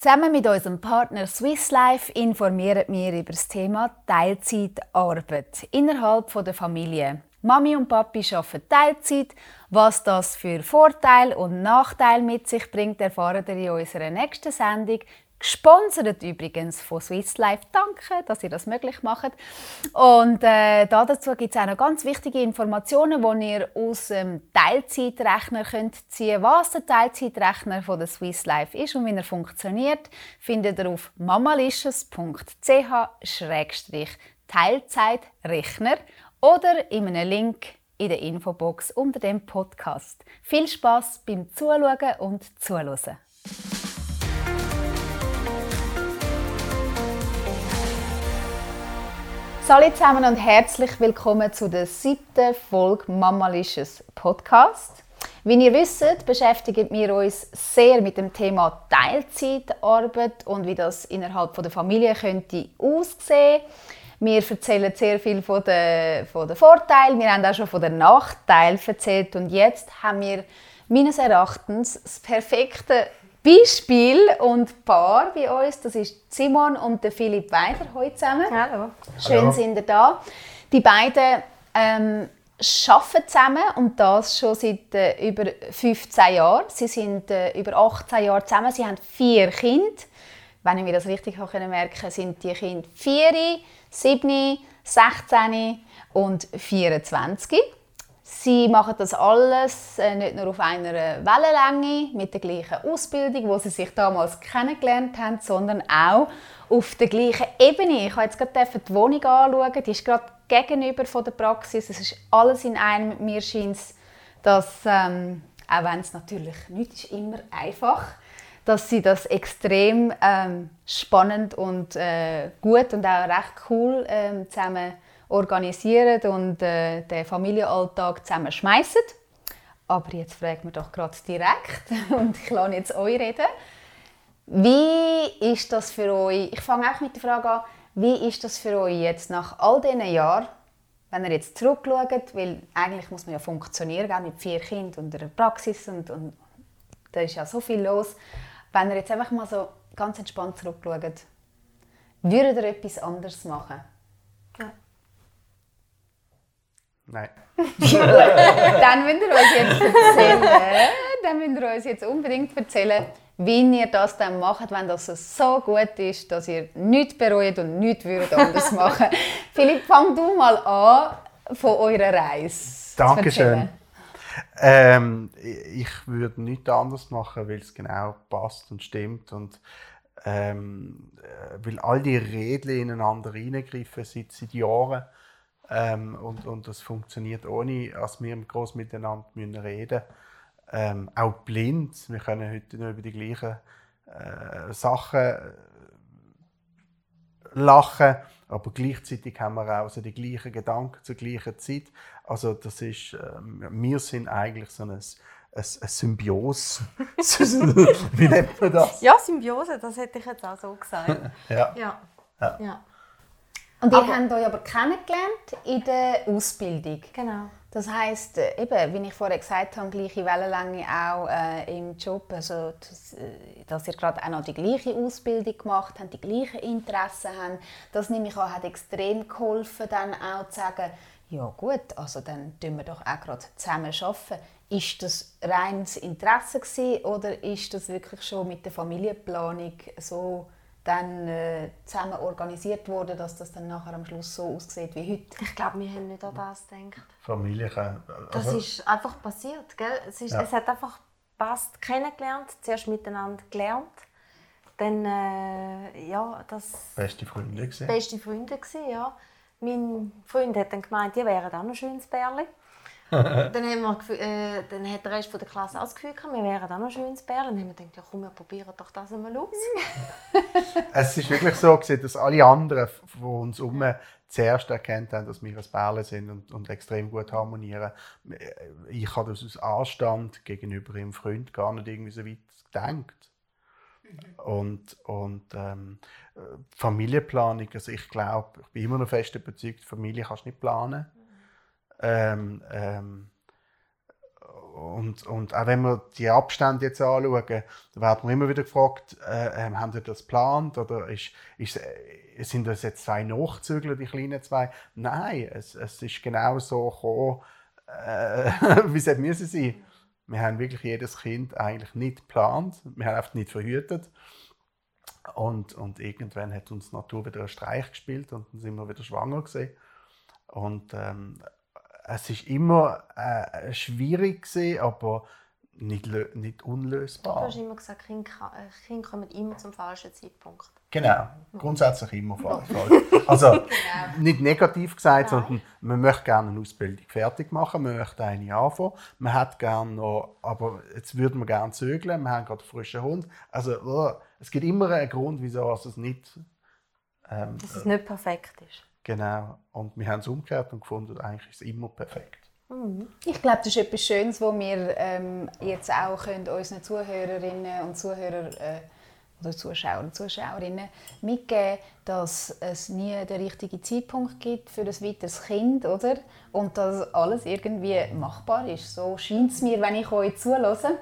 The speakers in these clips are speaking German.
Zusammen mit unserem Partner Swiss Life informieren wir über das Thema Teilzeitarbeit innerhalb der Familie. Mami und Papi arbeiten Teilzeit. Was das für Vorteile und Nachteile mit sich bringt, erfahren ihr in unserer nächsten Sendung Gesponsert übrigens von Swiss Life. Danke, dass ihr das möglich macht. Und äh, dazu gibt es auch noch ganz wichtige Informationen, die ihr aus dem Teilzeitrechner könnt ziehen Was der Teilzeitrechner von der Swiss Life ist und wie er funktioniert, findet ihr auf mamalicious.ch-teilzeitrechner oder in einem Link in der Infobox unter dem Podcast. Viel Spaß beim Zuschauen und Zuhören. Hallo zusammen und herzlich willkommen zu der siebten Folge Mamalicious Podcast. Wie ihr wisst, beschäftigen wir uns sehr mit dem Thema Teilzeitarbeit und wie das innerhalb der Familie könnte aussehen. Wir erzählen sehr viel von den, von den Vorteilen, wir haben auch schon von den Nachteilen erzählt und jetzt haben wir meines Erachtens das perfekte Beispiel und Paar bei uns. Das ist Simon und der Philipp Weider heute zusammen. Hallo. Schön Hallo. sind ihr da. Die beiden ähm, arbeiten zusammen und das schon seit äh, über 15 Jahren. Sie sind äh, über 18 Jahre zusammen. Sie haben vier Kinder. Wenn ich mir das richtig habe merken sind die Kinder 4, 7, 16 und 24. Sie machen das alles äh, nicht nur auf einer Wellenlänge mit der gleichen Ausbildung, wo sie sich damals kennengelernt haben, sondern auch auf der gleichen Ebene. Ich habe jetzt gerade die Wohnung anschauen, die ist gerade gegenüber von der Praxis. Es ist alles in einem. Mir scheint dass, ähm, auch wenn es natürlich nicht ist, immer einfach dass sie das extrem ähm, spannend und äh, gut und auch recht cool ähm, zusammen organisieren und äh, den Familienalltag zusammen schmeißen. Aber jetzt fragen wir doch gerade direkt und ich lasse jetzt euch reden. Wie ist das für euch? Ich fange auch mit der Frage an, wie ist das für euch jetzt nach all diesen Jahren, wenn ihr jetzt zurückschaut, weil eigentlich muss man ja funktionieren, mit vier Kindern und einer Praxis und, und da ist ja so viel los. Wenn ihr jetzt einfach mal so ganz entspannt zurückschaut, würdet ihr etwas anderes machen? Nein. dann müsst ihr uns jetzt erzählen, dann müsst ihr uns jetzt unbedingt erzählen, wie ihr das dann macht, wenn das so gut ist, dass ihr nichts bereut und nichts würdet anders machen. Philipp, fang du mal an von eurer Reise. Dankeschön. Ähm, ich würde nichts anders machen, weil es genau passt und stimmt und ähm, äh, weil all die Regeln ineinander reingreifen seit, seit Jahren ähm, und, und das funktioniert ohne, dass wir groß miteinander müssen reden ähm, Auch blind. Wir können heute nur über die gleichen äh, Sachen äh, lachen, aber gleichzeitig haben wir auch also die gleichen Gedanken zur gleichen Zeit. Also das ist, äh, wir sind eigentlich so ein, ein, ein Symbiose. Wie nennt man das? Ja, Symbiose, das hätte ich jetzt auch so gesagt. ja. ja. ja. ja. Und ihr aber, habt euch aber kennengelernt in der Ausbildung. Genau. Das heisst, äh, eben, wie ich vorher gesagt habe, gleiche Wellenlänge auch äh, im Job. Also, dass, äh, dass ihr gerade auch noch die gleiche Ausbildung gemacht habt, die gleichen Interessen habt. Das nehme ich an, hat extrem geholfen, dann auch zu sagen, ja gut, also dann tun wir doch auch gerade zusammen arbeiten. Ist das reines Interesse gewesen, oder ist das wirklich schon mit der Familienplanung so dann äh, zusammen organisiert wurde, dass das dann nachher am Schluss so aussieht wie heute. Ich glaube, wir haben nicht an das gedacht. Familie kann, Das ist einfach passiert. Gell? Es, ist, ja. es hat einfach passt kennengelernt, zuerst miteinander gelernt. Dann, äh, ja, das... Beste Freunde gewesen. Beste Freunde gewesen, ja. Mein Freund hat dann gemeint, die wären auch noch ein schönes Bärli. dann, haben wir, äh, dann hat der Rest der Klasse auch wir wären auch noch ein schönes Bär. Dann haben wir gedacht, ja, komm, wir probieren doch das einmal aus. es ist wirklich so, gewesen, dass alle anderen von uns herum zuerst erkannt haben, dass wir ein Bärle sind und, und, extrem gut harmonieren. Ich habe das aus Anstand gegenüber ihrem Freund gar nicht irgendwie so weit gedacht. Und, und ähm, Familienplanung, also ich glaube, ich bin immer noch fest überzeugt, Familie kannst du nicht planen. Ähm, ähm, und, und auch wenn wir die Abstände jetzt anschauen, da werden wir immer wieder gefragt, äh, ähm, haben Sie das geplant oder ist, ist, äh, sind das jetzt zwei Nachzügler, die kleinen zwei? Nein, es, es ist genau so gekommen, äh, wie es müssen sein. Wir haben wirklich jedes Kind eigentlich nicht geplant, wir haben einfach nicht verhütet. Und, und irgendwann hat uns die Natur wieder einen Streich gespielt und dann sind wir wieder schwanger gewesen. Und ähm, es ist immer äh, schwierig gewesen, aber nicht, nicht unlösbar. Du hast immer gesagt, Kinder, äh, Kinder kommen immer zum falschen Zeitpunkt. Genau, grundsätzlich immer falsch. Also genau. nicht negativ gesagt, Nein. sondern man möchte gerne eine Ausbildung fertig machen, man möchte eine anfangen, man hat gerne noch, aber jetzt würden wir gerne zögeln, wir haben gerade einen frischen Hund. Also oh, es gibt immer einen Grund, wieso es nicht... Ähm, Dass es nicht perfekt ist. Genau. Und wir haben es umgekehrt und gefunden, eigentlich ist es immer perfekt. Mhm. Ich glaube, das ist etwas Schönes, wo wir ähm, jetzt auch können unseren Zuhörerinnen und Zuhörern äh, oder Zuschauer und Zuschauerinnen mitgeben, dass es nie den richtigen Zeitpunkt gibt für ein weiteres Kind, oder? Und dass alles irgendwie machbar ist. So scheint es mir, wenn ich euch zulasse.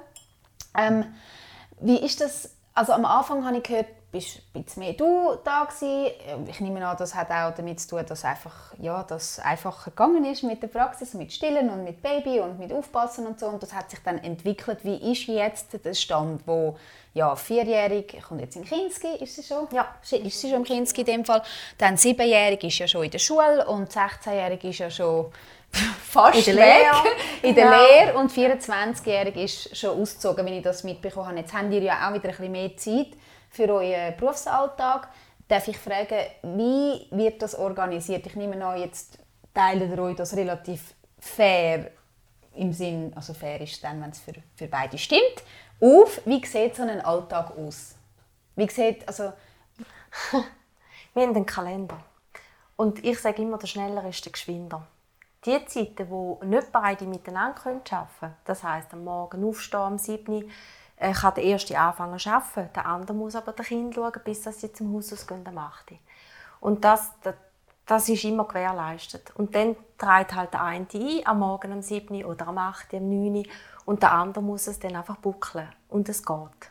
Ähm, wie ist das? Also am Anfang habe ich gehört, bist ein bisschen mehr du da gewesen. Ich nehme an, das hat auch damit zu tun, dass einfach, ja, das einfacher gegangen ist mit der Praxis, mit Stillen und mit Baby und mit Aufpassen und so. Und das hat sich dann entwickelt. Wie ist jetzt der Stand, wo ja, vierjährig kommt jetzt in Kinski, ist sie schon? Ja. Ist sie schon im Kinski in dem Fall. Dann siebenjährig ist ja schon in der Schule und 16-jährig ist ja schon fast in der weg Lehre. in der ja. Lehre und 24-jährig ist schon ausgezogen, wenn ich das mitbekommen habe. Jetzt haben ihr ja auch wieder ein bisschen mehr Zeit für euren Berufsalltag. Darf ich fragen, wie wird das organisiert? Ich nehme an, jetzt teilt ihr euch das relativ fair im Sinn, also fair ist dann, wenn es für, für beide stimmt, auf. Wie sieht so ein Alltag aus? Wie sieht, also... Wir haben einen Kalender. Und ich sage immer, der schneller ist der geschwinder. Die Zeiten, wo nicht beide miteinander arbeiten können, das heisst, am Morgen aufstehen, am 7 äh, kann der Erste anfangen zu arbeiten, der andere muss aber das Kind schauen, bis sie zum Haus ausgehen 8. Und das, das, das ist immer gewährleistet. Und dann trägt halt der eine ein, am Morgen am 7. oder am 8. am 9. und der andere muss es dann einfach buckeln. Und es geht.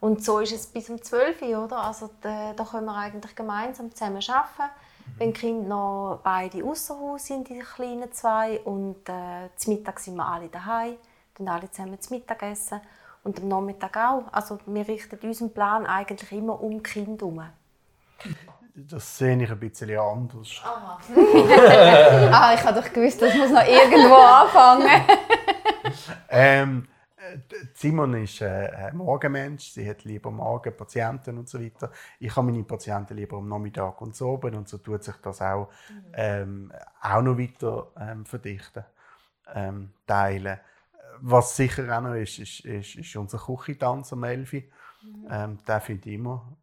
Und so ist es bis um 12 Uhr, oder? Also da, da können wir eigentlich gemeinsam zusammen arbeiten. Wenn die Kinder noch beide außer Haus sind, die kleinen zwei, und äh, zum Mittag sind wir alle daheim, dann alle zusammen zum Mittagessen. Und am Nachmittag auch. Also wir richten unseren Plan eigentlich immer um Kinder herum. Das sehe ich ein bisschen anders. Aha. ah, ich habe doch gewusst, das muss noch irgendwo anfangen. ähm, Simon ist äh, ein Morgenmensch. Sie hat lieber Morgen Patienten und so weiter. Ich habe meine Patienten lieber am Nachmittag und so oben und so tut sich das auch, ähm, auch noch weiter ähm, verdichten, ähm, teilen was sicher auch noch ist, ist, ist, ist unser Küchentanz am 11. Mhm. Ähm, den finde ich immer.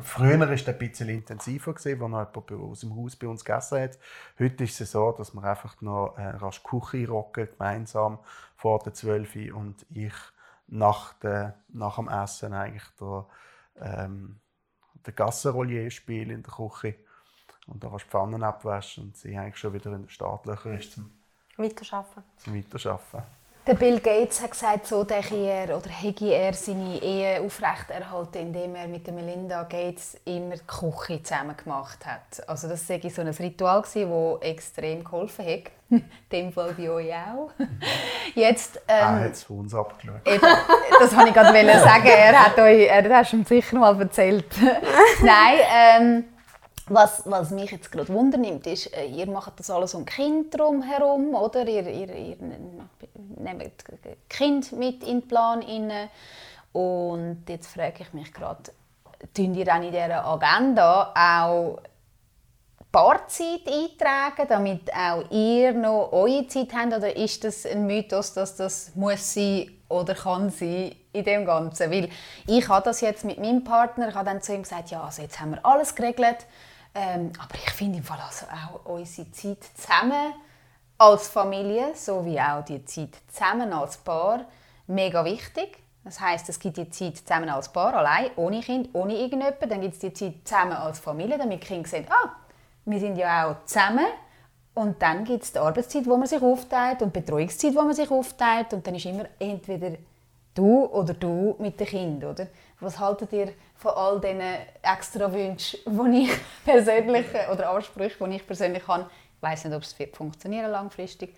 Früher war es ein bisschen intensiver, gewesen, als noch jemand aus dem Haus bei uns gegessen hat. Heute ist es so, dass wir einfach noch äh, rasch Küche rocken, gemeinsam vor der 12 und ich nach, der, nach dem Essen eigentlich der, ähm, der Gassenrollier spiele in der Küche. Und da kannst du Pfannen abwaschen und sie eigentlich schon wieder in den Startlöchern ist zum Weiterarbeiten. Zum Weiterarbeiten. Der Bill Gates hat gesagt, so denke er oder hätte er seine Ehe aufrechterhalten, indem er mit der Melinda Gates immer die Küche zusammen gemacht hat. Also das war so ein Ritual, das extrem geholfen hat. In dem Fall bei euch auch. Jetzt, ähm, er hat es von uns abgeschaut. Eben, das wollte ich gerade sagen. Er hat euch, er hat es sicher mal erzählt. Nein, ähm, was, was mich jetzt gerade wundernimmt, ist, äh, ihr macht das alles um Kind herum, oder? Ihr, ihr, ihr nehmt Kind mit in den Plan rein. Und jetzt frage ich mich gerade, tun ihr dann in dieser Agenda auch Paarzeit eintragen, damit auch ihr noch eure Zeit habt? Oder ist das ein Mythos, dass das muss sein oder kann sein in dem Ganzen? Weil ich habe das jetzt mit meinem Partner, ich habe dann zu ihm gesagt, ja, also jetzt haben wir alles geregelt, ähm, aber ich finde im Fall also auch unsere Zeit zusammen als Familie, sowie auch die Zeit zusammen als Paar, mega wichtig. Das heißt, es gibt die Zeit zusammen als Paar, allein, ohne Kind, ohne irgendjemanden. Dann gibt es die Zeit zusammen als Familie, damit die Kinder sehen, ah, wir sind ja auch zusammen. Und dann gibt es die Arbeitszeit, wo man sich aufteilt und die Betreuungszeit, wo man sich aufteilt. Und dann ist immer entweder du oder du mit dem Kind, oder? Was haltet ihr von all diesen extra Wünschen, die ich persönlich, oder Ansprüche, die ich persönlich habe? Ich weiß nicht, ob es funktionieren langfristig,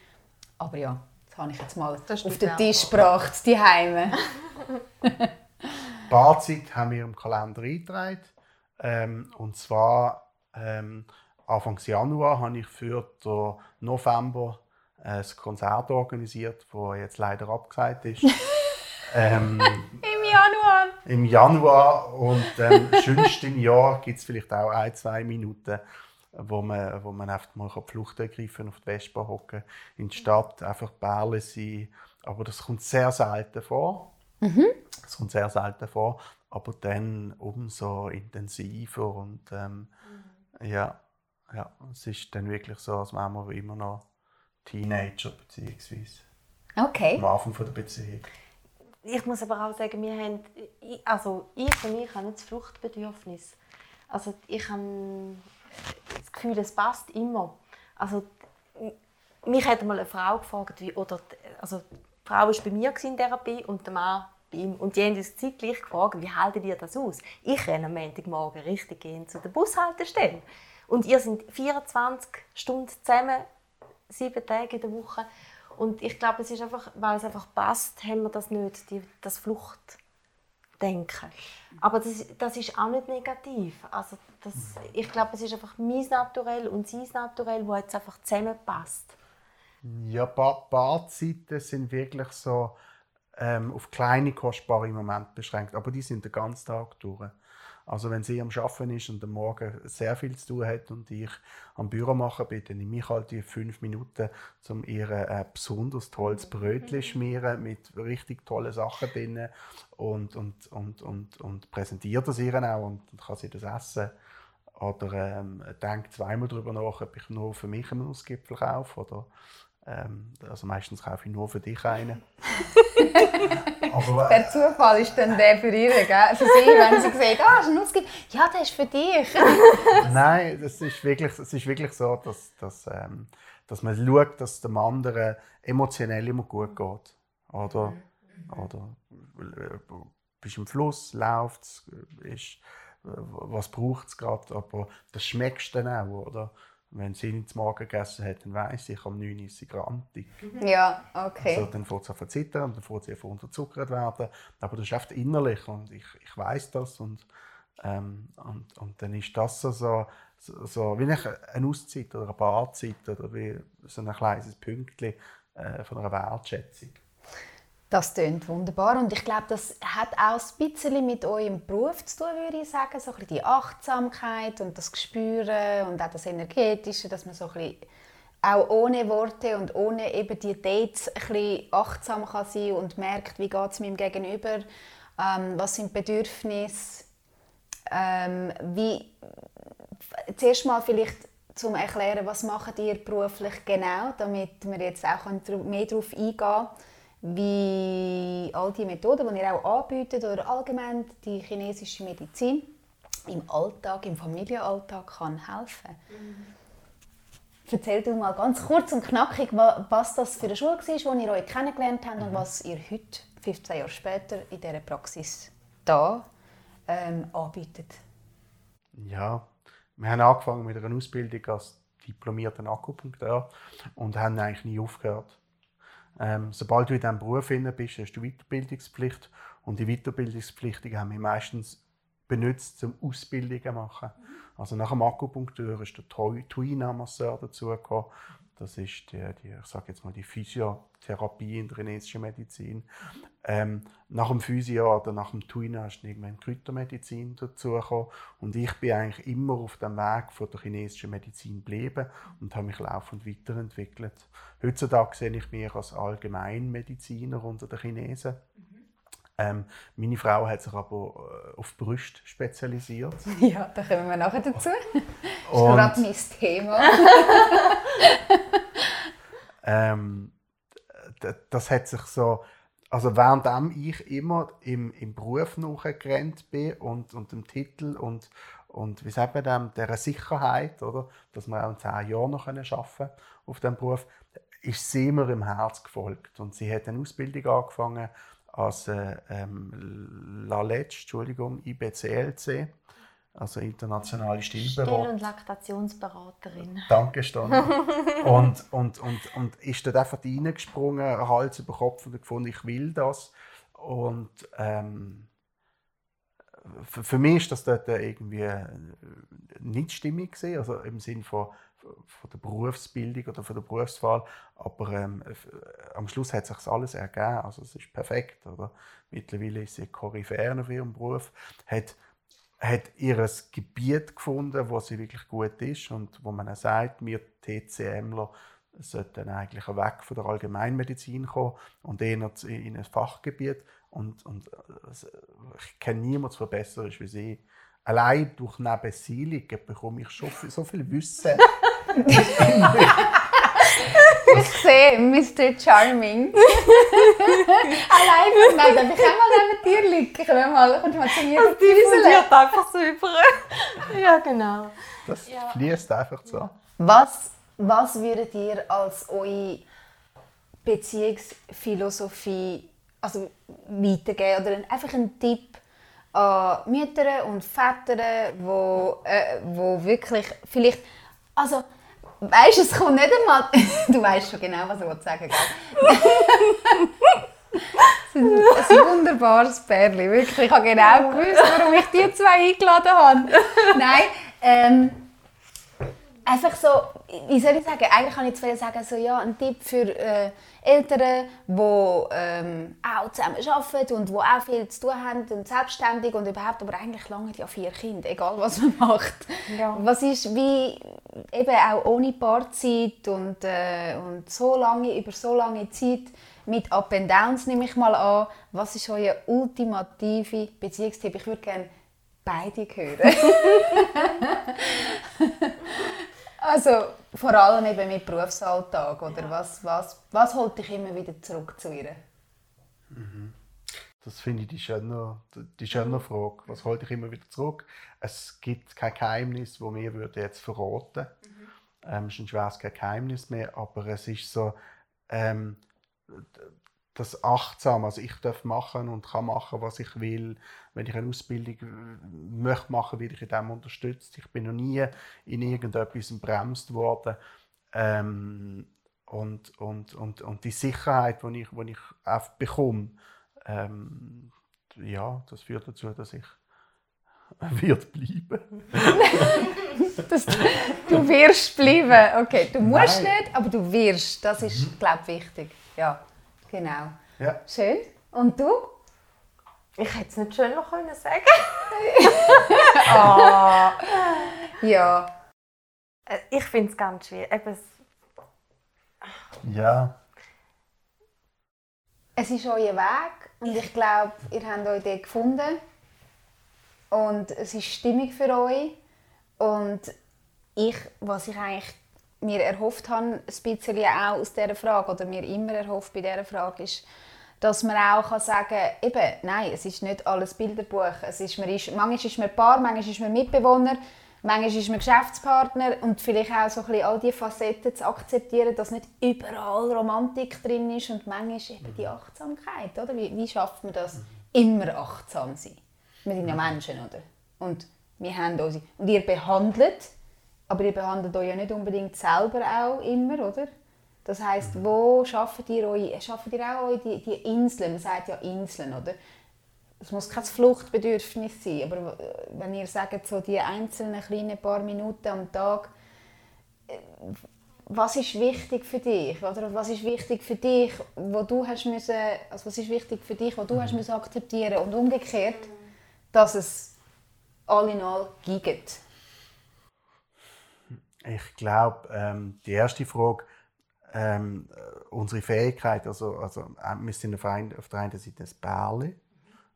aber ja, das habe ich jetzt mal auf den Tisch gebracht, die Heime. Barzeit haben wir im Kalender eingetragen. Ähm, und zwar ähm, Anfang Januar habe ich für den November ein Konzert organisiert, das jetzt leider abgesagt ist. ähm, Januar? Im Januar. Und ähm, schönst im Jahr gibt es vielleicht auch ein, zwei Minuten, wo man, wo man einfach mal Flucht ergreifen auf die Vespa hocken, in die Stadt, einfach Bärle sein. Aber das kommt sehr selten vor. Mhm. Das kommt sehr selten vor, aber dann umso intensiver und ähm, mhm. ja, ja, es ist dann wirklich so, als wären wir immer noch Teenager beziehungsweise okay. am Anfang der Beziehung. Ich muss aber auch sagen, wir haben, also ich für mich habe nicht das Fluchtbedürfnis. Also ich habe das Gefühl, es passt immer. Also mich hat mal eine Frau gefragt, wie, oder also die Frau war bei mir in Therapie und der Mann bei ihm. Und die haben uns zeitgleich gefragt, wie haltet ihr das aus? Ich renne am Montagmorgen richtig gehen zu der Bushaltestelle. Und ihr sind 24 Stunden zusammen, sieben Tage in der Woche. Und ich glaube, es ist einfach, weil es einfach passt, haben wir das nicht, die, das Fluchtdenken. Aber das, das ist auch nicht negativ. Also das, ich glaube, es ist einfach mein Naturell und sein Naturell, wo jetzt einfach zusammenpasst. Ja, ba Badzeiten sind wirklich so ähm, auf kleine, kostbare Momente beschränkt. Aber die sind den ganzen Tag durch. Also wenn sie am Arbeiten ist und am Morgen sehr viel zu tun hat und ich am Büro machen bin, dann nehme ich halt die fünf Minuten, um ihr ein besonders tolles Brötchen schmieren mit richtig tollen Sachen drin und, und, und, und, und präsentiere das ihr auch und dann kann sie das essen. Oder ähm, denke zweimal darüber nach, ob ich nur für mich einen Nussgipfel kaufe oder ähm, also meistens kaufe ich nur für dich einen. Aber, der Zufall ist dann der für ihre, gell? für sie, wenn sie sehen, ah, oh, Nuss gibt, ja, der ist für dich. Nein, es ist wirklich, es ist wirklich so, dass, dass, ähm, dass man schaut, dass dem anderen emotionell immer gut geht. Oder, oder äh, bist im Fluss, läuft es, was braucht es gerade, aber das schmeckst du dann auch, oder? Wenn sie nicht zum Morgen gegessen hat, dann weiss ich, am 9 ist sie grantig. Ja, okay. Also, dann fängt sie an zu zittern und dann fängt sie an unterzuckert werden. Aber das ist oft innerlich und ich, ich weiss das. Und, ähm, und, und dann ist das so, so, so wie eine Auszeit oder eine Barzeit oder wie so ein kleines Pünktchen äh, von einer Wertschätzung. Das klingt wunderbar und ich glaube, das hat auch ein bisschen mit eurem Beruf zu tun, würde ich sagen. So ein bisschen die Achtsamkeit und das Gespüren und auch das Energetische, dass man so ein bisschen auch ohne Worte und ohne eben die Dates ein bisschen achtsam kann sein und merkt, wie geht es meinem Gegenüber, ähm, was sind Bedürfnisse, ähm, wie zuerst mal vielleicht zum erklären, was macht ihr beruflich genau, damit wir jetzt auch mehr darauf eingehen können wie all die Methoden, die ihr auch anbietet oder allgemein die chinesische Medizin im Alltag, im Familienalltag kann helfen. Mhm. Erzähl du mal ganz kurz und knackig, was das für eine Schule war, wo ihr euch kennengelernt habt mhm. und was ihr heute, 15 Jahre später, in dieser Praxis da ähm, anbietet. Ja, wir haben angefangen mit einer Ausbildung als diplomierter Akupunkteur und haben eigentlich nie aufgehört. Ähm, sobald du in diesem Beruf bist, hast du Weiterbildungspflicht. Und die Weiterbildungspflichtigen haben wir meistens benutzt, um Ausbildungen zu machen. Also nach dem Akupunktur ist der Tuina-Masseur dazugekommen. Das ist die, die, ich sage jetzt mal die Physiotherapie in der chinesischen Medizin. Ähm, nach dem Physio oder nach dem Tuina ist irgendwann Kräutermedizin dazugekommen. Und ich bin eigentlich immer auf dem Weg von der chinesischen Medizin geblieben und habe mich laufend weiterentwickelt. Heutzutage sehe ich mich als Allgemeinmediziner unter den Chinesen. Ähm, meine Frau hat sich aber äh, auf Brust spezialisiert. Ja, da kommen wir nachher dazu. Das ist gerade mein Thema. ähm, das hat sich so also währenddem ich immer im, im Beruf nachgerannt bin und, und dem Titel und, und wie sagt man dem, der Sicherheit, oder, dass wir auch in zehn Jahren noch arbeiten können auf diesem Beruf, ist sie mir im Herz gefolgt. Und sie hat eine Ausbildung angefangen als äh, ähm, LALETsch, Entschuldigung, IBCLC, also internationale Stillberaterin. Still- und Laktationsberaterin. Danke, Stone. und, und, und, und ist dort einfach reingesprungen, Hals über Kopf und gefunden, ich will das. Und ähm, für, für mich ist das dort irgendwie äh, nicht stimmig gewesen, also im Sinne von, von der Berufsbildung oder von der Berufswahl, aber ähm, am Schluss hat sich alles ergeben, also es ist perfekt, oder? Mittlerweile ist sie Koryphäe auf ihrem Beruf, hat hat ihr Gebiet gefunden, wo sie wirklich gut ist und wo man auch sagt, wir TCMler sollten eigentlich weg von der Allgemeinmedizin kommen und eher in ein Fachgebiet. Und, und äh, ich kenne niemanden, der besser ist wie sie. Allein durch Nebensiedlung bekomme ich schon so viel Wissen. Sehe Mr. Charming. Allein, nein, darf ich auch mal neben dir liegen? Komm mal, kommst mal zu mir Das diffundiert einfach so über. ja, genau. Das Ja. fließt einfach so. Was, was würdet ihr als eure Beziehungsphilosophie also weitergeben? Oder ein- einfach einen Tipp an Mütter und Väter, wo, äh, wo wirklich vielleicht... Also, weißt du, es kommt nicht einmal... du weißt schon genau, was ich sagen will, ein wunderbares Pärchen, wirklich. Ich habe genau gewusst, warum ich die zwei eingeladen habe. Nein, ähm, einfach so, wie soll ich sagen, eigentlich kann ich jetzt sagen, so, ja, ein Tipp für äh, Eltern, die ähm, auch zusammen arbeiten und die auch viel zu tun haben und selbstständig und überhaupt, aber eigentlich lange ja vier Kinder, egal was man macht. Ja. Was ist wie, eben auch ohne Paarzeit und, äh, und so lange, über so lange Zeit mit Up and Downs nehme ich mal an, was ist euer ultimative Beziehungstipp? Ich würde gerne beide hören. Also vor allem eben mit Berufsalltag oder was, was, was holt dich immer wieder zurück zu ihr? Das finde ich die schöne, die schöne Frage. Was holt dich immer wieder zurück? Es gibt kein Geheimnis, wo wir würden jetzt verraten. Ähm, es ist ein schweres kein Geheimnis mehr, aber es ist so ähm, das achtsam. Also ich darf machen und kann machen, was ich will. Wenn ich eine Ausbildung äh, möchte machen, werde ich in dem unterstützt. Ich bin noch nie in irgendetwas bremst worden. Ähm, und, und, und, und die Sicherheit, die ich, die ich auch bekomme, ähm, ja, das führt dazu, dass ich wird bleiben. Das, du wirst bleiben. Okay, du musst Nein. nicht, aber du wirst. Das ist, glaube ich, wichtig. Ja, genau. Ja. Schön. Und du? Ich hätte es nicht schöner können sagen. Ah. Ja. Äh, Ich finde es ganz schwierig. Eben, es- Ja. Es ist euer Weg und ich glaube, ihr habt euch dort gefunden. Und es ist stimmig für euch. Und ich, was ich eigentlich mir erhofft habe, ein bisschen auch aus dieser Frage, oder mir immer erhofft bei dieser Frage, ist, dass man auch kann sagen kann, eben, nein, es ist nicht alles Bilderbuch. Es ist, man ist, manchmal ist man Paar, manchmal ist man Mitbewohner, manchmal ist man Geschäftspartner und vielleicht auch so ein bisschen all diese Facetten zu akzeptieren, dass nicht überall Romantik drin ist und manchmal eben die Achtsamkeit, oder? Wie, wie schafft man das, immer achtsam sein? Wir sind ja Menschen, oder? Und wir haben unsere... Und ihr behandelt, aber ihr behandelt euch ja nicht unbedingt selber auch immer, oder? Das heisst, wo schafft ihr euch, schafft ihr auch euch die, die Inseln? Man sagt ja Inseln, oder? Es muss kein Fluchtbedürfnis sein, aber wenn ihr sagt, so die einzelnen kleinen paar Minuten am Tag, äh, was ist wichtig für dich? Oder was ist wichtig für dich, wo du hast müssen, also was ist wichtig für dich, wo du hast müssen akzeptieren und umgekehrt, dass es all in all gibt? Ich glaube, ähm, die erste Frage, ähm, äh, unsere Fähigkeit, also, also äh, wir sind auf, ein, auf der einen Seite ein Bärli,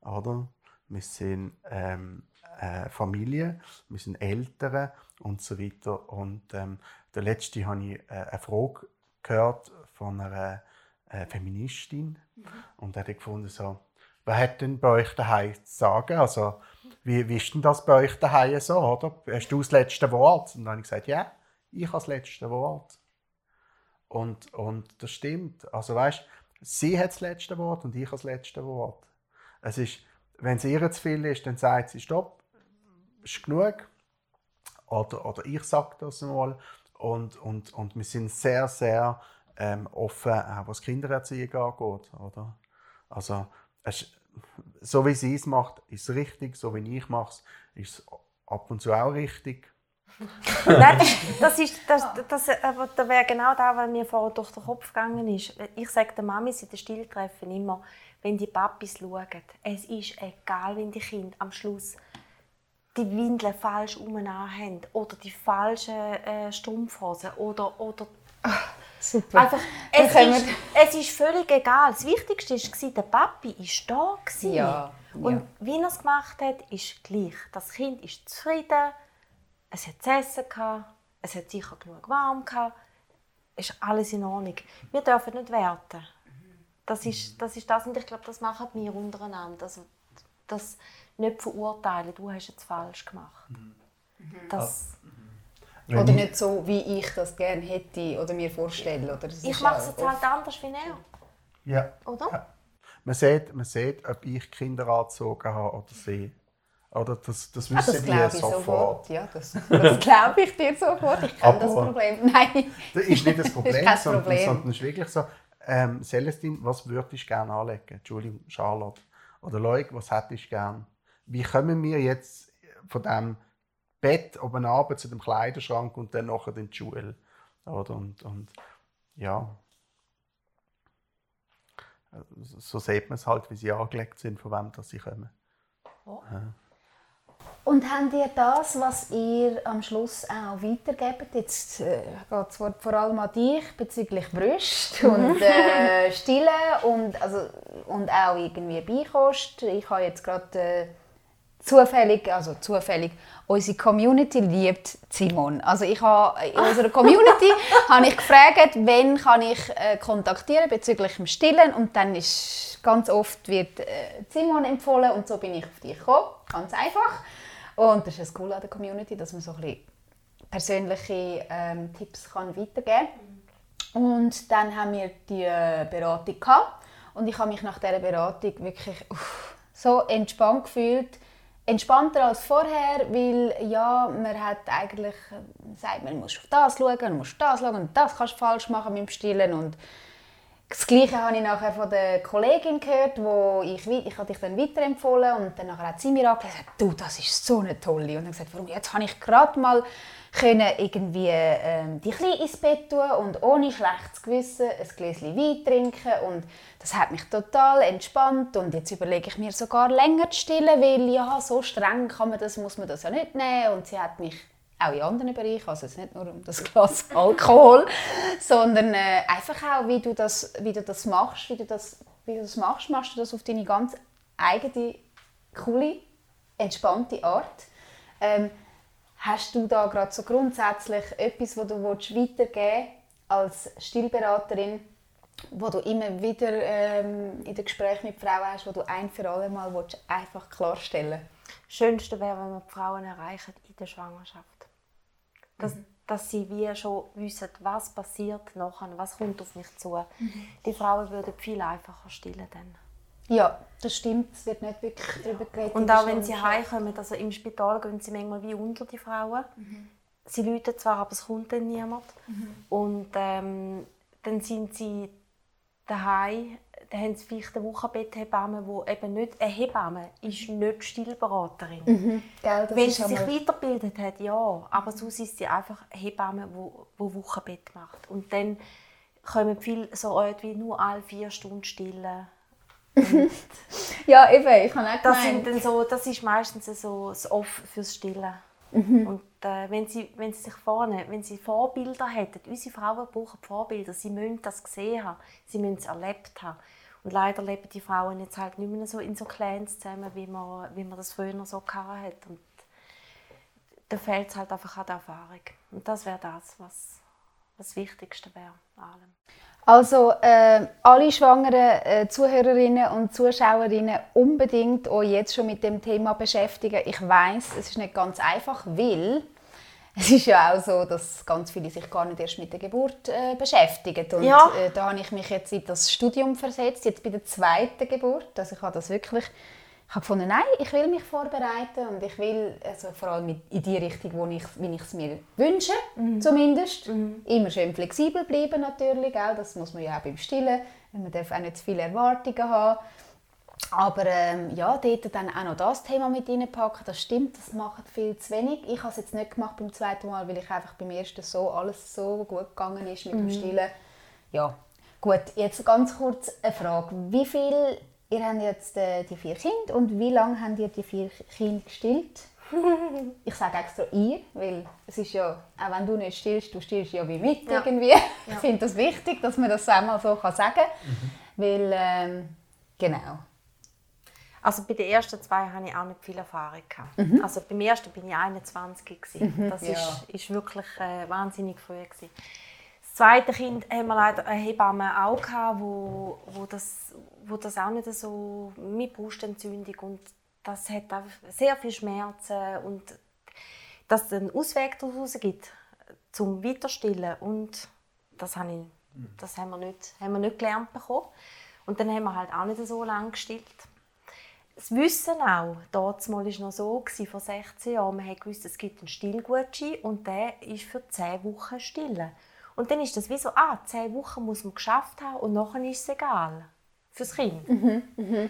oder? Wir sind ähm, äh, Familie, wir sind Eltern und so weiter. Und ähm, der letzte habe ich äh, eine Frage gehört von einer äh, Feministin. Mhm. Und er hat gefunden, so, wer hat denn bei euch daheim zu sagen? Also, wie, wie ist denn das bei euch daheim so, oder? Hast du das letzte Wort? Und dann habe ich gesagt, ja, ich habe das letzte Wort. Und, und das stimmt. Also weißt, sie hat das letzte Wort und ich habe das letzte Wort. Es ist, wenn es ihr zu viel ist, dann sagt sie, stopp, ist genug. Oder, oder ich sage das mal. Und, und, und wir sind sehr, sehr ähm, offen, auch was Kindererziehung angeht. Oder? Also, es, so wie sie es macht, ist es richtig. So wie ich mache es, ist es ab und zu auch richtig. Nein, das, ist, das, das, aber das wäre genau das, was mir vorher durch den Kopf gegangen ist. Ich sage der Mami in den Stilltreffen immer, wenn die Papis schauen, es ist egal, wenn die Kinder am Schluss die Windeln falsch haben oder die falschen äh, Strumpfhosen oder, oder Super. Einfach, es, ist, es ist völlig egal. Das Wichtigste war, der Papi war da. Ja, Und ja. wie er es gemacht hat, ist gleich. Das Kind ist zufrieden, es hat zu essen, gehabt, es hat sicher genug warm, gehabt, ist alles in Ordnung. Wir dürfen nicht werten. Das ist das, ist das und ich glaube, das machen wir untereinander. Also, das nicht verurteilen, du hast es falsch gemacht. Mhm. Das, wenn oder nicht so, wie ich das gerne hätte oder mir vorstelle. Oder ich mache es jetzt halt anders wie er. Ja. Oder? Ja. Man, sieht, man sieht, ob ich Kinder angezogen habe oder sie. Oder das, das wissen ah, das die sofort. sofort. Ja, das, das glaube ich dir sofort. Ich kenne das Problem. Nein. Das ist nicht das Problem, das sondern, Problem. sondern es ist wirklich so. Ähm, Celestine, was würdest du gerne anlegen? Entschuldigung, Charlotte. Oder Leuk, was hättest du gerne? Wie kommen wir jetzt von dem Bett oben runter zu dem Kleiderschrank und dann nachher in die Schule. Oder? Und, und ja, so sieht man es halt, wie sie angelegt sind, von wem dass sie kommen. Oh. Ja. Und habt ihr das, was ihr am Schluss auch weitergebt? Jetzt äh, geht es vor allem an dich bezüglich Brüste und äh, Stillen und, also, und auch irgendwie Beikost. Ich habe jetzt gerade äh, zufällig, also zufällig, unsere Community liebt Simon. Also ich habe in unserer Community habe ich gefragt, wen kann ich äh, kontaktieren bezüglich dem Stillen und dann ist ganz oft wird äh, Simon empfohlen und so bin ich auf dich gekommen, ganz einfach. Und das ist das Coole an der Community, dass man so ein bisschen persönliche ähm, Tipps kann weitergeben kann. Und dann haben wir die äh, Beratung gehabt und ich habe mich nach dieser Beratung wirklich uff, so entspannt gefühlt entspannter als vorher, weil ja, man hat eigentlich sagt, man muss auf das schauen, man muss das schauen und das kannst du falsch machen mit dem Stillen und das Gleiche habe ich nachher von der Kollegin gehört, wo ich, ich habe dich dann weiterempfohlen und dann hat sie mir angesagt, du, das ist so eine tolle. Und dann gesagt, warum? Jetzt habe ich gerade mal können irgendwie ähm, die ins Bett tun und ohne schlechtes Gewissen ein Gläschen Wein trinken und das hat mich total entspannt und jetzt überlege ich mir sogar länger zu stillen, weil ja, so streng kann man das, muss man das ja nicht nehmen und sie hat mich auch in anderen Bereichen, also es nicht nur um das Glas Alkohol, sondern äh, einfach auch, wie du, das, wie du das machst, wie du das, wie du das machst, machst du das auf deine ganz eigene, coole, entspannte Art. Ähm, Hast du da gerade so grundsätzlich etwas, was du weitergeben als Stillberaterin, wo du immer wieder ähm, in den Gesprächen mit Frauen hast, wo du ein für alle Mal willst, einfach klarstellen Das Schönste wäre, wenn wir die Frauen erreichen in der Schwangerschaft. Dass, mhm. dass sie wie schon wissen, was passiert nachher, was kommt auf mich zu. Mhm. Die Frauen würden viel einfacher stillen dann. Ja, das stimmt. Es wird nicht wirklich darüber geredet. Und auch wenn sie heimkommen, also im Spital gehen sie manchmal wie unter die Frauen. Mhm. Sie läuten zwar, aber es kommt dann niemand. Mhm. Und ähm, dann sind sie daheim, dann haben sie vielleicht eine Wochenbetthebamme, wo eben nicht eine Hebamme ist, nicht Stillberaterin. Mhm. Gell, Wenn sie sich weiterbildet hat, ja, aber sonst ist sie einfach eine Hebamme, wo, wo Wochenbett macht. Und dann kommen viele so wie nur alle vier Stunden stillen ja, eben, ich habe auch das, sind dann so, das ist meistens so das Off fürs Stillen. Mhm. Und äh, wenn, sie, wenn sie sich vorne, wenn sie Vorbilder hätten, unsere Frauen brauchen Vorbilder, sie müssen das gesehen haben, sie müssen es erlebt haben. Und leider leben die Frauen jetzt halt nicht mehr so in so Clans zusammen, wie man, wie man das früher so hat. Und da fehlt es halt einfach an der Erfahrung. Und das wäre das, was, das Wichtigste wäre. Allem. Also äh, alle schwangeren äh, Zuhörerinnen und Zuschauerinnen unbedingt auch jetzt schon mit dem Thema beschäftigen. Ich weiß, es ist nicht ganz einfach, weil es ist ja auch so, dass ganz viele sich gar nicht erst mit der Geburt äh, beschäftigen. Und Ja. äh, da habe ich mich jetzt in das Studium versetzt, jetzt bei der zweiten Geburt. Also ich habe das wirklich, ich habe gefunden, nein, ich will mich vorbereiten und ich will also vor allem in die Richtung, wo ich, wie ich es mir wünsche, zumindest. Immer schön flexibel bleiben natürlich, auch. das muss man ja auch beim Stillen. Man darf auch nicht zu viele Erwartungen haben. Aber ähm, ja, dort dann auch noch das Thema mit reinpacken, das stimmt, das machen viel zu wenig. Ich habe es jetzt nicht gemacht beim zweiten Mal, weil ich einfach beim ersten so alles so gut gegangen ist mit dem Stillen. Ja, gut, jetzt ganz kurz eine Frage. Wie viel, ihr habt jetzt äh, die vier Kinder und wie lange habt ihr die vier Kinder gestillt? Ich sage extra ihr, weil es ist ja, auch wenn du nicht stillst, du stillst ja wie mit Ja. irgendwie. Ich finde das wichtig, dass man das einmal so kann sagen kann. Weil, ähm, genau. Also bei den ersten zwei hatte ich auch nicht viel Erfahrung. Gehabt. Also beim ersten bin ich 21. Gewesen. Das Ja. ist, ist wirklich äh, wahnsinnig früh. Gewesen. Das zweite Kind haben wir leider eine Hebamme auch gehabt, wo, wo, das, wo das auch nicht so mit Brustentzündung und das hat auch sehr viel Schmerzen und dass es einen Ausweg daraus gibt zum Weiterstillen und das, habe ich, das haben, wir nicht, haben wir nicht gelernt bekommen. Und dann haben wir halt auch nicht so lange gestillt. Das Wissen auch, damals war es noch so, gewesen, vor 16 Jahren, man hat gewusst, es gibt einen Stillgutschein und der ist für 10 Wochen stillen. Und dann ist das wie so, ah, 10 Wochen muss man geschafft haben und nachher ist es egal. Fürs Kind.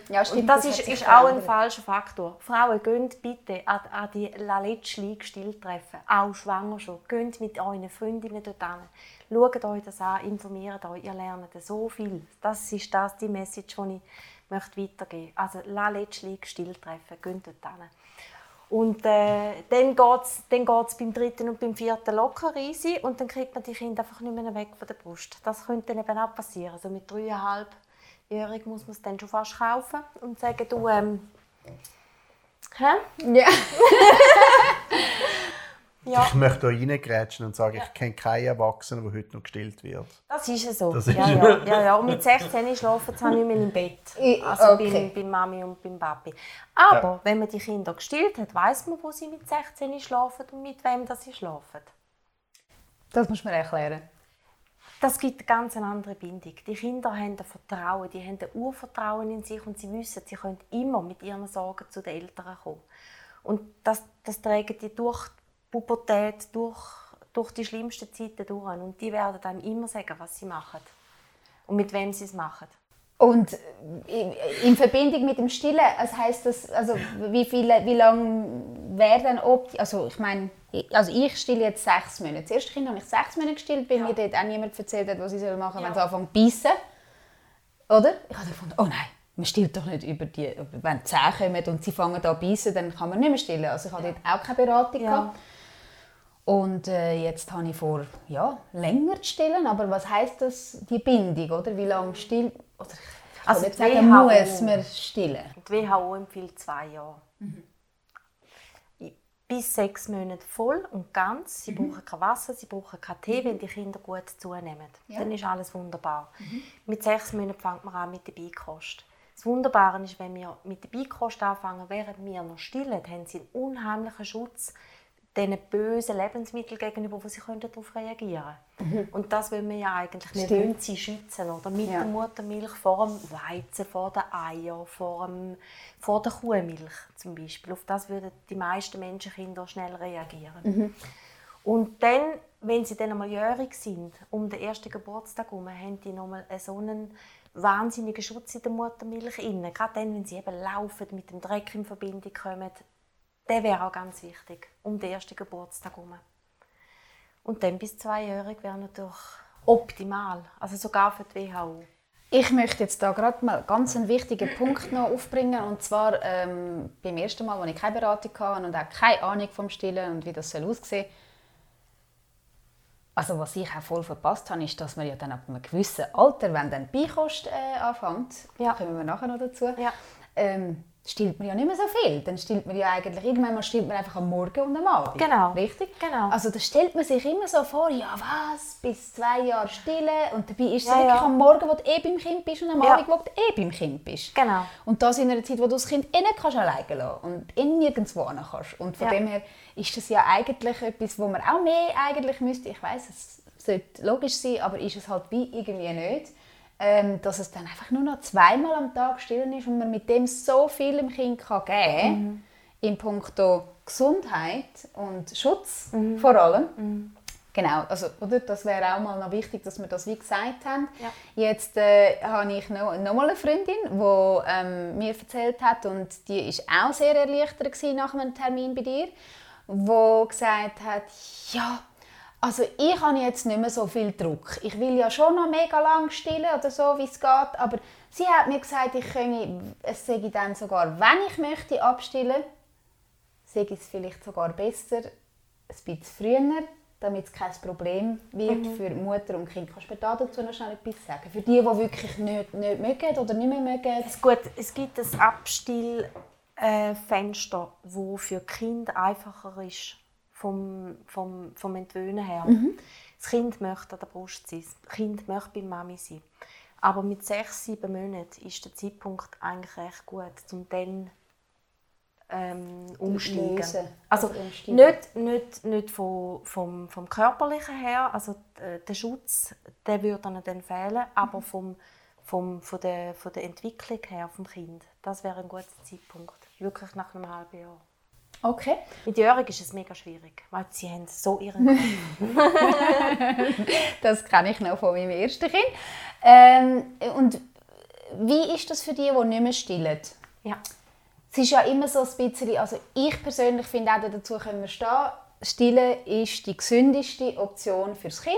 Ja, Und das, hat ist, ist auch ein falscher Faktor. Frauen, geht bitte an, an die La Letzli Stilltreffen, auch schwanger schon. Geht mit euren Freundinnen dort hin. Schaut euch das an, informiert euch, ihr lernt so viel. Das ist das, die Message, die ich möchte weitergeben möchte. Also La Letzli Stilltreffen, geht dort hin. Und äh, dann geht es dann geht's beim dritten und beim vierten locker easy und dann kriegt man die Kinder einfach nicht mehr weg von der Brust. Das könnte dann eben auch passieren. Also mit dreieinhalbjährig muss man es dann schon fast kaufen und sagen, du, ähm, hä? Ja. Ja, Ich möchte da reingrätschen und sagen, ich kenne keinen Erwachsenen, der heute noch gestillt wird. das ist es so. Das ist- ja, ja, ja, ja. Und mit 16 schlafen sie nicht mehr im Bett. Also okay. bei, bei Mami und beim Papi. Aber wenn man die Kinder gestillt hat, weiß man, wo sie mit 16 schlafen und mit wem dass sie schlafen. Das muss man erklären. Das gibt eine ganz andere Bindung. Die Kinder haben ein Vertrauen, die haben ein Urvertrauen in sich und sie wissen, sie können immer mit ihren Sorgen zu den Eltern kommen. Und das, das tragen die durch die Pubertät, durch, durch die schlimmsten Zeiten durch. Und die werden einem immer sagen, was sie machen und mit wem sie es machen. Und in, in Verbindung mit dem Stillen, das heißt das, also wie viele, wie lange wäre dann opti also ich meine, also ich stille jetzt sechs Monate. Das erste Kind habe ich sechs Monate gestillt, weil mir dort auch niemand erzählt hat, was ich machen soll, wenn sie anfangen zu beißen. Oder? Ich habe gefunden, oh nein, man stillt doch nicht über die, wenn die Zähne kommen und sie fangen an zu beißen, dann kann man nicht mehr stillen. Also ich habe dort auch keine Beratung Ja. gehabt. Und äh, jetzt habe ich vor, ja, länger zu stillen. Aber was heißt das, die Bindung, oder? Wie lange still... Oder ich Also die sagen, WHO muss man stillen. Die WHO empfiehlt zwei Jahre. Bis sechs Monate voll und ganz. Sie brauchen kein Wasser, sie brauchen keinen Tee, wenn die Kinder gut zunehmen. Ja. Dann ist alles wunderbar. Mit sechs Monaten fängt man an mit der Beikost. Das Wunderbare ist, wenn wir mit der Beikost anfangen, während wir noch stillen, haben sie einen unheimlichen Schutz diesen bösen Lebensmitteln gegenüber, wo sie darauf reagieren können. Und das wollen wir ja eigentlich. Wir Stimmt. wollen sie schützen, oder? Mit Ja. der Muttermilch vor dem Weizen, vor den Eiern, vor, dem, vor der Kuhmilch zum Beispiel. Auf das würden die meisten Menschenkinder schnell reagieren. Und dann, wenn sie dann einmal jährig sind, um den ersten Geburtstag herum, haben die nochmal so einen wahnsinnigen Schutz in der Muttermilch inne. Gerade dann, wenn sie eben laufen, mit dem Dreck in Verbindung kommen, der wäre auch ganz wichtig, um den ersten Geburtstag herum. Und dann bis zweijährig wäre natürlich optimal, also sogar für die WHO. Ich möchte jetzt da gerade mal ganz einen wichtigen Punkt noch aufbringen. Und zwar ähm, beim ersten Mal, als ich keine Beratung hatte und auch keine Ahnung vom Stillen und wie das soll aussehen Also was ich auch voll verpasst habe, ist, dass man ja dann ab einem gewissen Alter, wenn dann Beikost äh, anfängt, Ja. kommen wir nachher noch dazu, Ja. ähm, stillt man ja nicht mehr so viel. Dann stillt man ja eigentlich, irgendwann mal stillt man einfach am Morgen und am Abend. Genau. Richtig? Genau. Also da stellt man sich immer so vor, ja was, bis zwei Jahre stille und dabei ist es Ja, wirklich ja. am Morgen, wo du eh beim Kind bist und am Ja. Abend, wo du eh beim Kind bist. Genau. Und das in einer Zeit, wo du das Kind innen kannst alleine lassen und in nirgendwo hin kannst. Und von dem her ist das ja eigentlich etwas, wo man auch mehr eigentlich müsste, ich weiß es sollte logisch sein, aber ist es halt wie irgendwie nicht, ähm, dass es dann einfach nur noch zweimal am Tag still ist und man mit dem so viel dem Kind kann geben kann, in puncto Gesundheit und Schutz vor allem. Genau, also, oder? das wäre auch mal noch wichtig, dass wir das wie gesagt haben. Ja. Jetzt äh, habe ich noch, noch mal eine Freundin, die ähm, mir erzählt hat und die ist auch sehr erleichtert nach einem Termin bei dir, wo gesagt hat, ja, also ich habe jetzt nicht mehr so viel Druck. Ich will ja schon noch mega lang stillen oder so, wie es geht, aber sie hat mir gesagt, ich könne, es sei dann sogar, wenn ich möchte abstillen, sei es vielleicht sogar besser, ein bisschen früher, damit es kein Problem wird für Mutter und Kind. Kannst du mir da dazu noch schnell etwas sagen? Für die, die wirklich nicht, nicht mögen oder nicht mehr mögen? Es, gut, es gibt ein Abstillfenster, wo für Kind einfacher ist vom, vom, vom Entwöhnen her. Das Kind möchte an der Brust sein, das Kind möchte bei Mami sein. Aber mit sechs, sieben Monaten ist der Zeitpunkt eigentlich recht gut, um dann ähm, umsteigen. Lösen. Also umsteigen. nicht, nicht, nicht vom, vom, vom Körperlichen her, also äh, der Schutz, der würde ihnen dann fehlen, aber vom, vom, von, der, von der Entwicklung her vom Kind, das wäre ein guter Zeitpunkt. Wirklich nach einem halben Jahr. Okay. Mit Jörg ist es mega schwierig, weil sie haben so ihren Kopf. Das kenne ich noch von meinem ersten Kind. Ähm, und wie ist das für die, die nicht mehr stillen? ja. Es ist ja immer so ein bisschen, also ich persönlich finde auch, dazu können wir stehen, Stillen ist die gesündeste Option fürs Kind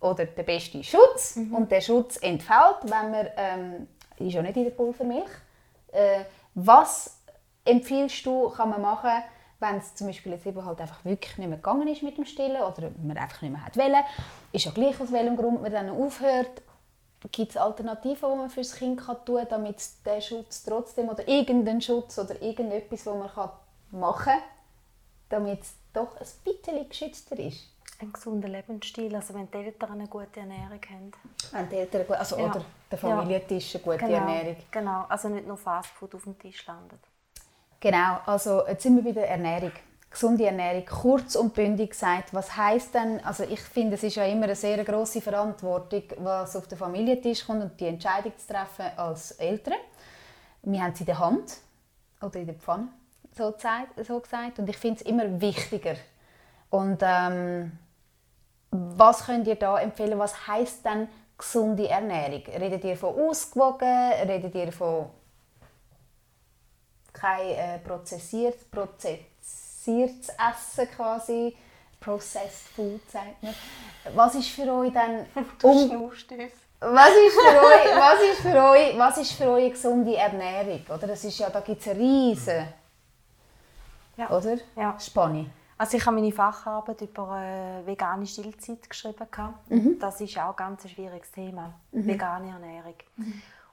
oder der beste Schutz. Und der Schutz entfällt, wenn man, ähm, ist ja nicht in der Pulvermilch. Äh, was empfiehlst du, kann man machen, wenn es zum Beispiel jetzt eben halt einfach wirklich nicht mehr gegangen ist mit dem Stillen oder man einfach nicht mehr hat wollen, ist ja gleich aus welchem Grund man dann aufhört, Gibt es Alternativen, die man für das Kind kann tun kann, damit der Schutz trotzdem, oder irgendeinen Schutz oder irgendetwas, was man kann machen kann, damit es doch ein bisschen geschützter ist? Ein gesunder Lebensstil, also wenn die Eltern eine gute Ernährung haben. Wenn die Eltern, also, Ja. oder der Familientisch eine gute Genau, Ernährung. genau, also nicht nur Fastfood auf dem Tisch landet. Genau, also jetzt sind wir bei der Ernährung. Gesunde Ernährung, kurz und bündig gesagt. Was heißt denn, also ich finde, es ist ja immer eine sehr große Verantwortung, was auf den Familientisch kommt und die Entscheidung zu treffen als Eltern. Wir haben sie in der Hand oder in der Pfanne, so gesagt. Und ich finde es immer wichtiger. Und ähm, was könnt ihr da empfehlen? Was heißt denn gesunde Ernährung? Redet ihr von ausgewogen? Redet ihr von kein äh, prozessiert, prozessiertes Essen quasi, processed food sagt man. Was ist für euch dann um, was ist für euch, was ist für euch, was ist für euch eine gesunde Ernährung? Oder das ist ja, da gibt es eine riesen, Ja. oder? Ja. Spanne. Also ich habe meine Facharbeit über äh, vegane Stillzeit geschrieben. Mhm. Das ist auch ganz ein schwieriges Thema, vegane Ernährung.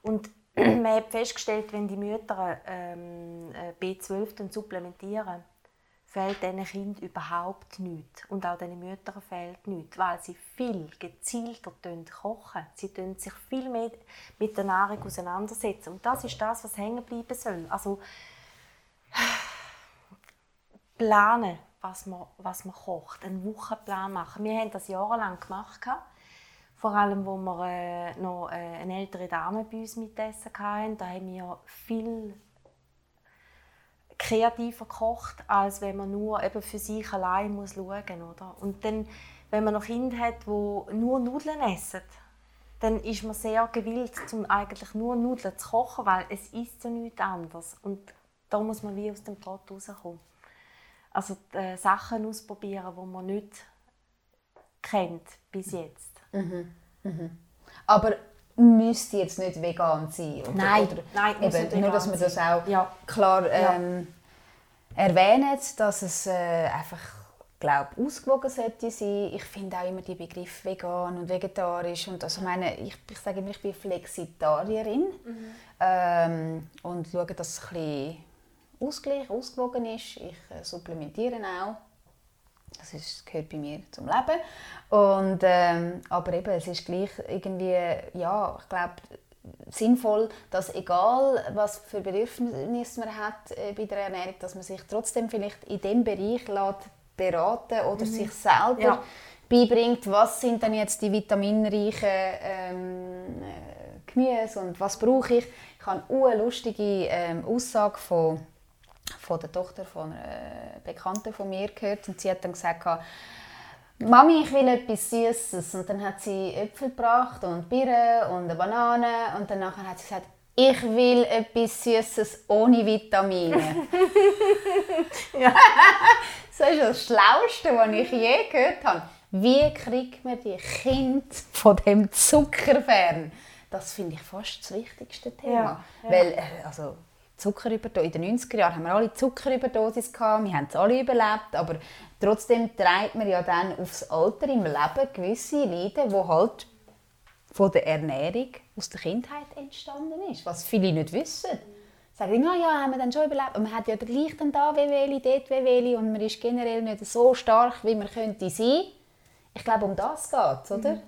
Und man hat festgestellt, wenn die Mütter ähm, äh, B12 dann supplementieren, fehlt diesen Kind überhaupt nichts. Und auch diesen Müttern fehlt nichts, weil sie viel gezielter kochen. Sie tun sich viel mehr mit der Nahrung auseinandersetzen. Und das ist das, was hängen bleiben soll. Also, planen, was man, was man kocht, einen Wochenplan machen. Wir haben das jahrelang gemacht. Vor allem, wo wir äh, noch äh, eine ältere Dame bei uns mitessen hatten, da haben wir viel kreativer gekocht, als wenn man nur eben für sich allein muss schauen muss. Und dann, wenn man noch Kinder hat, die nur Nudeln essen, dann ist man sehr gewillt, um eigentlich nur Nudeln zu kochen, weil es ist ja nichts anderes. Und da muss man wie aus dem Trott rauskommen. Also äh, Sachen ausprobieren, die man nicht kennt bis jetzt. Aber müsste jetzt nicht vegan sein? Oder, Nein, oder nein, eben, nicht Nur, dass wir das auch. Ja. klar ähm, erwähnen, dass es äh, einfach glaube, ausgewogen sollte sein. Ich finde auch immer die Begriffe vegan und vegetarisch. Und also meine, ich, ich sage immer, ich bin Flexitarierin mhm. ähm, und schaue, dass es ein bisschen ausgleich, ausgewogen ist. Ich äh, supplementiere auch. Das ist, gehört bei mir zum Leben. Und, ähm, aber eben, es ist gleich irgendwie, ja, ich glaube, sinnvoll, dass egal was für Bedürfnisse man hat äh, bei der Ernährung, dass man sich trotzdem vielleicht in dem Bereich lässt beraten oder mhm. sich selber ja. beibringt, was sind denn jetzt die vitaminreichen ähm, äh, Gemüse und was brauche ich. Ich habe eine lustige ähm, Aussage von, von der Tochter von einer Bekannten von mir gehört und sie hat dann gesagt, Mami, ich will etwas Süßes. Und dann hat sie Äpfel gebracht und Birnen und eine Banane. Und danach hat sie gesagt, ich will etwas Süßes ohne Vitamine. ja. das ist das Schlauste, was ich je gehört habe. Wie kriegt man die Kinder von dem Zucker fern? Das finde ich fast das wichtigste Thema. Ja, ja. Weil, äh, also, Zuckerüberdosis. In den 90er Jahren haben wir alle Zuckerüberdosis gehabt, wir haben es alle überlebt, aber trotzdem trägt man ja dann aufs Alter im Leben gewisse Leiden, die halt von der Ernährung aus der Kindheit entstanden ist, was viele nicht wissen. Sagen immer, ja, haben wir dann schon überlebt. Und man hat ja gleich dann da Wehwehli, dort Wehwehli und man ist generell nicht so stark, wie man könnte sein. Ich glaube, um das geht es, oder? Mhm.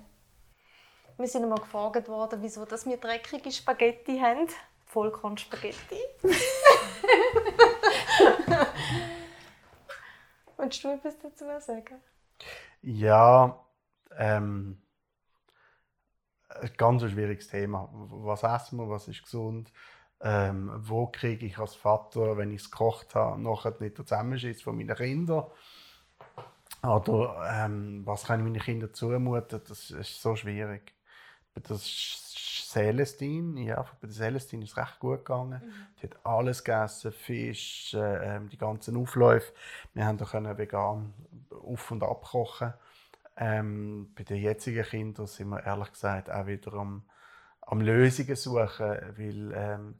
Wir sind einmal gefragt worden, wieso dass wir dreckige Spaghetti haben. Vollkornspaghetti. Willst du etwas dazu sagen? Ja, ähm, ein ganz schwieriges Thema. Was essen wir, was ist gesund? Ähm, wo kriege ich als Vater, wenn ich es gekocht habe, nachher nicht den Zusammenschiss von meinen Kindern? Oder ähm, was kann ich meinen Kindern zumuten? Das ist so schwierig. Das Celestine, ja, bei der Celestine ist es recht gut gegangen. Mhm. Die hat alles gegessen, Fisch, äh, die ganzen Aufläufe. Wir haben da vegan auf- und abkochen. Ähm, bei den jetzigen Kindern sind wir ehrlich gesagt auch wieder am, am Lösungen suchen, weil ähm,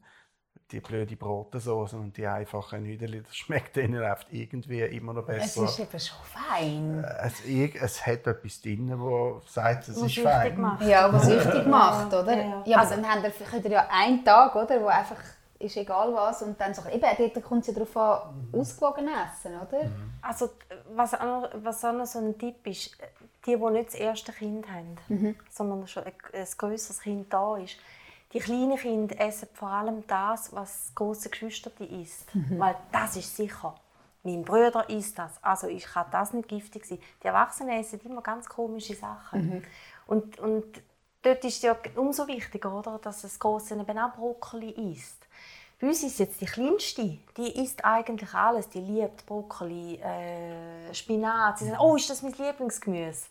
die blöde Brotensauce und die einfachen Nudeln, das schmeckt ihnen oft irgendwie immer noch besser. Es ist eben schon fein. Äh, es, es hat etwas drin, das sagt, es ist fein. Macht. Ja, was süchtig macht, oder? Ja, ja. ja also, dann habt ihr, könnt ihr ja einen Tag, oder, wo einfach ist egal was und dann so, eben, dort kommt es ja darauf an, mhm. ausgewogen essen, oder? Mhm. Also was auch, noch, was auch noch so ein Tipp ist, die, die nicht das erste Kind haben, mhm. sondern schon ein, ein grösseres Kind da ist, die kleinen Kinder essen vor allem das, was das große Geschwister isst. Mhm. Weil das ist sicher. Mein Bruder isst das. Also ich kann das nicht giftig sein. Die Erwachsenen essen immer ganz komische Sachen. Mhm. Und, und dort ist es ja umso wichtiger, oder, dass das Große eben auch Brokkoli isst. Bei uns ist jetzt die Kleinste, die isst eigentlich alles. Die liebt Brokkoli, äh, Spinat. Sie sagt, oh, ist das mein Lieblingsgemüse?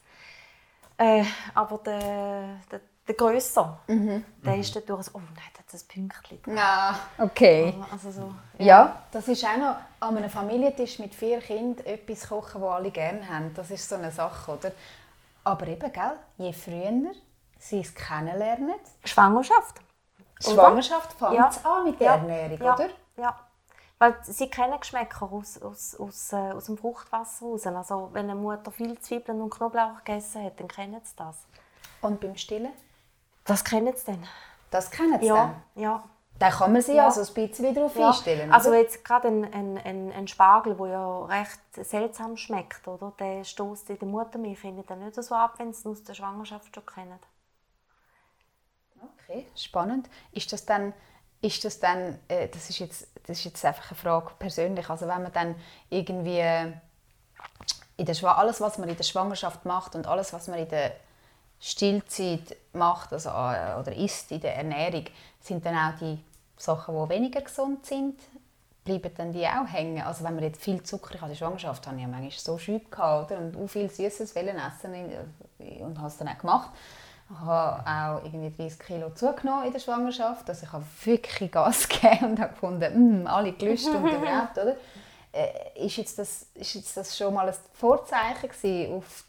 Äh, aber der, der der Grösser, mhm. der ist dann durch, oh nein, da hat ein Pünktchen. Ja, okay. Also so, ja. ja. das ist auch noch an einem Familientisch mit vier Kindern etwas kochen, das alle gerne haben. Das ist so eine Sache, oder? Aber eben, gell, je früher sie es kennenlernen. Schwangerschaft. Schwangerschaft fängt ja. an mit der ja. Ernährung, ja. oder? Ja. Weil sie kennen Geschmäcker aus, aus, aus, äh, aus dem Fruchtwasser raus. Also wenn eine Mutter viel Zwiebeln und Knoblauch gegessen hat, dann kennen sie das. Und beim Stillen? Das kennen sie dann. Das kennen sie ja, dann? Ja. Da kann man sich ja. also ein bisschen darauf ja. einstellen. Also jetzt gerade ein, ein, ein, ein Spargel, der ja recht seltsam schmeckt, oder? der stößt in der Muttermilch dann nicht so ab, wenn sie ihn aus der Schwangerschaft schon kennen. Okay, spannend. Ist das dann, ist das dann, äh, das ist jetzt, das ist jetzt einfach eine Frage persönlich, also wenn man dann irgendwie in der alles, was man in der Schwangerschaft macht und alles, was man in der Stillzeit macht also, äh, oder isst in der Ernährung, sind dann auch die Sachen, die weniger gesund sind, bleiben dann die auch hängen. Also wenn man jetzt viel Zucker, ich hatte Schwangerschaft, hatte ich ja manchmal so Schübe gehabt, oder? und auch viel Süßes essen äh, und habe es dann auch gemacht. Ich habe auch irgendwie 30 Kilo zugenommen in der Schwangerschaft. Also ich habe wirklich Gas gegeben und habe gefunden, mm, alle gelöscht und überhaupt, oder? Äh, ist, jetzt das, ist jetzt das schon mal ein Vorzeichen auf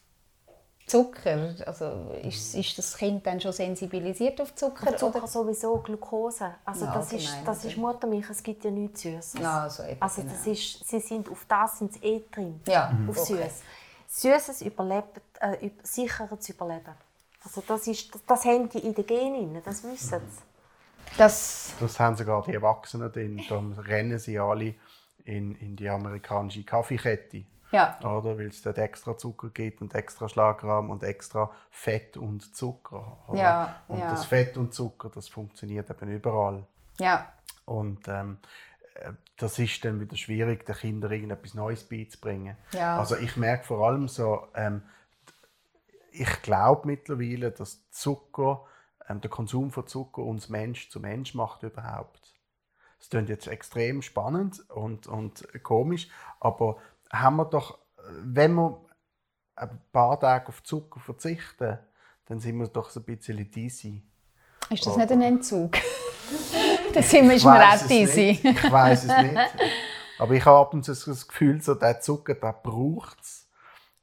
Zucker? Also ist, ist das Kind dann schon sensibilisiert auf Zucker? Auf Zucker oder? sowieso, Glucose. Also ja, das, ist, das ist Muttermilch, es gibt ja nichts Süßes. Ja, also, also das genau. ist, sie sind, auf das sind sie eh drin, ja, auf okay. Süß. Süßes überlebt, äh, sicherer zu überleben. Also das, ist, das, das haben die in den Genen, das wissen sie. Das, das haben sogar die Erwachsenen drin. Darum rennen sie alle in, in die amerikanische Kaffeekette. Ja. Oder? Weil es dort extra Zucker gibt und extra Schlagrahm und extra Fett und Zucker. Oder? Ja, und ja. das Fett und Zucker, das funktioniert eben überall. Ja. Und ähm, äh, das ist dann wieder schwierig, den Kindern irgendetwas Neues beizubringen. Ja. Also ich merke vor allem so, ähm, ich glaube mittlerweile, dass Zucker, ähm, der Konsum von Zucker uns Mensch zu Mensch macht überhaupt. Das klingt jetzt extrem spannend und, und komisch, aber haben wir doch, wenn wir ein paar Tage auf Zucker verzichten, dann sind wir doch so ein bisschen dizzy. Ist das nicht ein Entzug? das sind wir, ist mir auch dizzy. Ich weiß es nicht. Aber ich habe ab und zu das Gefühl, so der Zucker, der braucht es,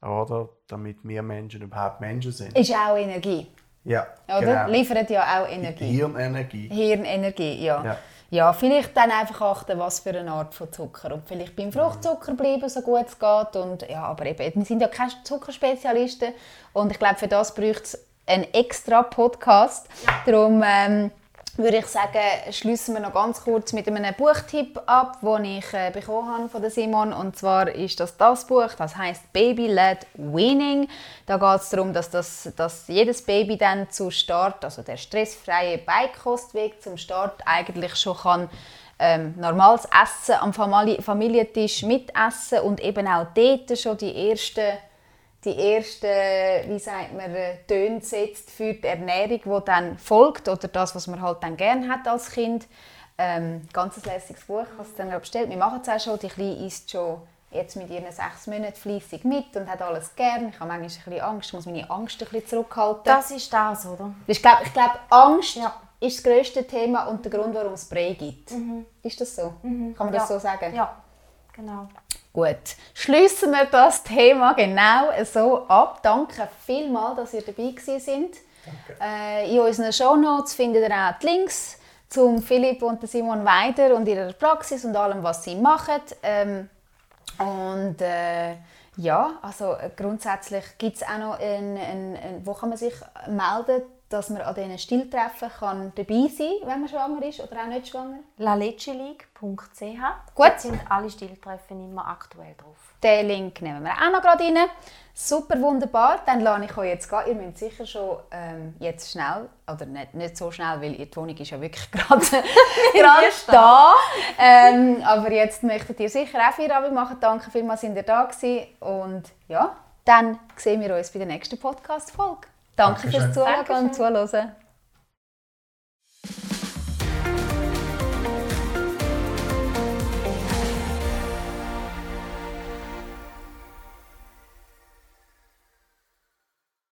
oder? damit wir Menschen überhaupt Menschen sind. Ist auch Energie. Ja, Oder? genau. Liefert ja auch Energie. Hirnenergie. Hirnenergie, ja. Ja. Ja. vielleicht dann einfach achten, was für eine Art von Zucker. Und vielleicht beim Fruchtzucker bleiben, so gut es geht. Und, ja, aber eben, wir sind ja keine Zuckerspezialisten. Und ich glaube, für das braucht es einen extra Podcast. Darum ähm, würde ich sagen, schließen wir noch ganz kurz mit einem Buchtipp ab, den ich äh, bekommen habe von Simon. Und zwar ist das das Buch, das heißt Baby-led Weaning. Da geht es darum, dass, das, dass jedes Baby dann zu Start, also der stressfreie Beikostweg zum Start eigentlich schon kann ähm, normales Essen am Famili Familientisch mitessen und eben auch dort schon die ersten die ersten, wie sagt man, äh, Töne setzt für die Ernährung, die dann folgt oder das, was man halt dann gerne hat als Kind. Ähm, ganz lässiges Buch, was dann bestellt. Wir machen es auch schon. Die Kleine isst schon jetzt mit ihren sechs Monaten fleissig mit und hat alles gern. Ich habe manchmal ein bisschen Angst, ich muss meine Angst ein bisschen zurückhalten. Das ist das, oder? Ich glaube, ich glaube Angst Ja. ist das grösste Thema und der Grund, warum es Brei gibt. Ist das so? Kann man das ja. so sagen? Ja, genau. Gut, schließen wir das Thema genau so ab. Danke vielmals, dass ihr dabei gewesen sind. Äh, in unseren Shownotes findet ihr auch die Links zum Philipp und der Simon Weider und ihrer Praxis und allem, was sie machen. Ähm, und äh, ja, also grundsätzlich gibt es auch noch ein, ein, ein, wo kann man sich melden, dass man an diesen Stilltreffen kann dabei sein kann, wenn man schwanger ist oder auch nicht schwanger. lalecheleague.ch Gut. Dort sind alle Stilltreffen immer aktuell drauf. Den Link nehmen wir auch noch gerade rein. Super, wunderbar. Dann lasse ich euch jetzt gehen. Ihr müsst sicher schon ähm, jetzt schnell, oder nicht, nicht so schnell, weil die Wohnung ist ja wirklich gerade gerade da. Ähm, aber jetzt möchtet ihr sicher auch Feierabend machen. Danke vielmals, sind ihr da gewesen. Und ja, dann sehen wir uns bei der nächsten Podcast-Folge. Danke Dankeschön. fürs Zuschauen und Zuhören.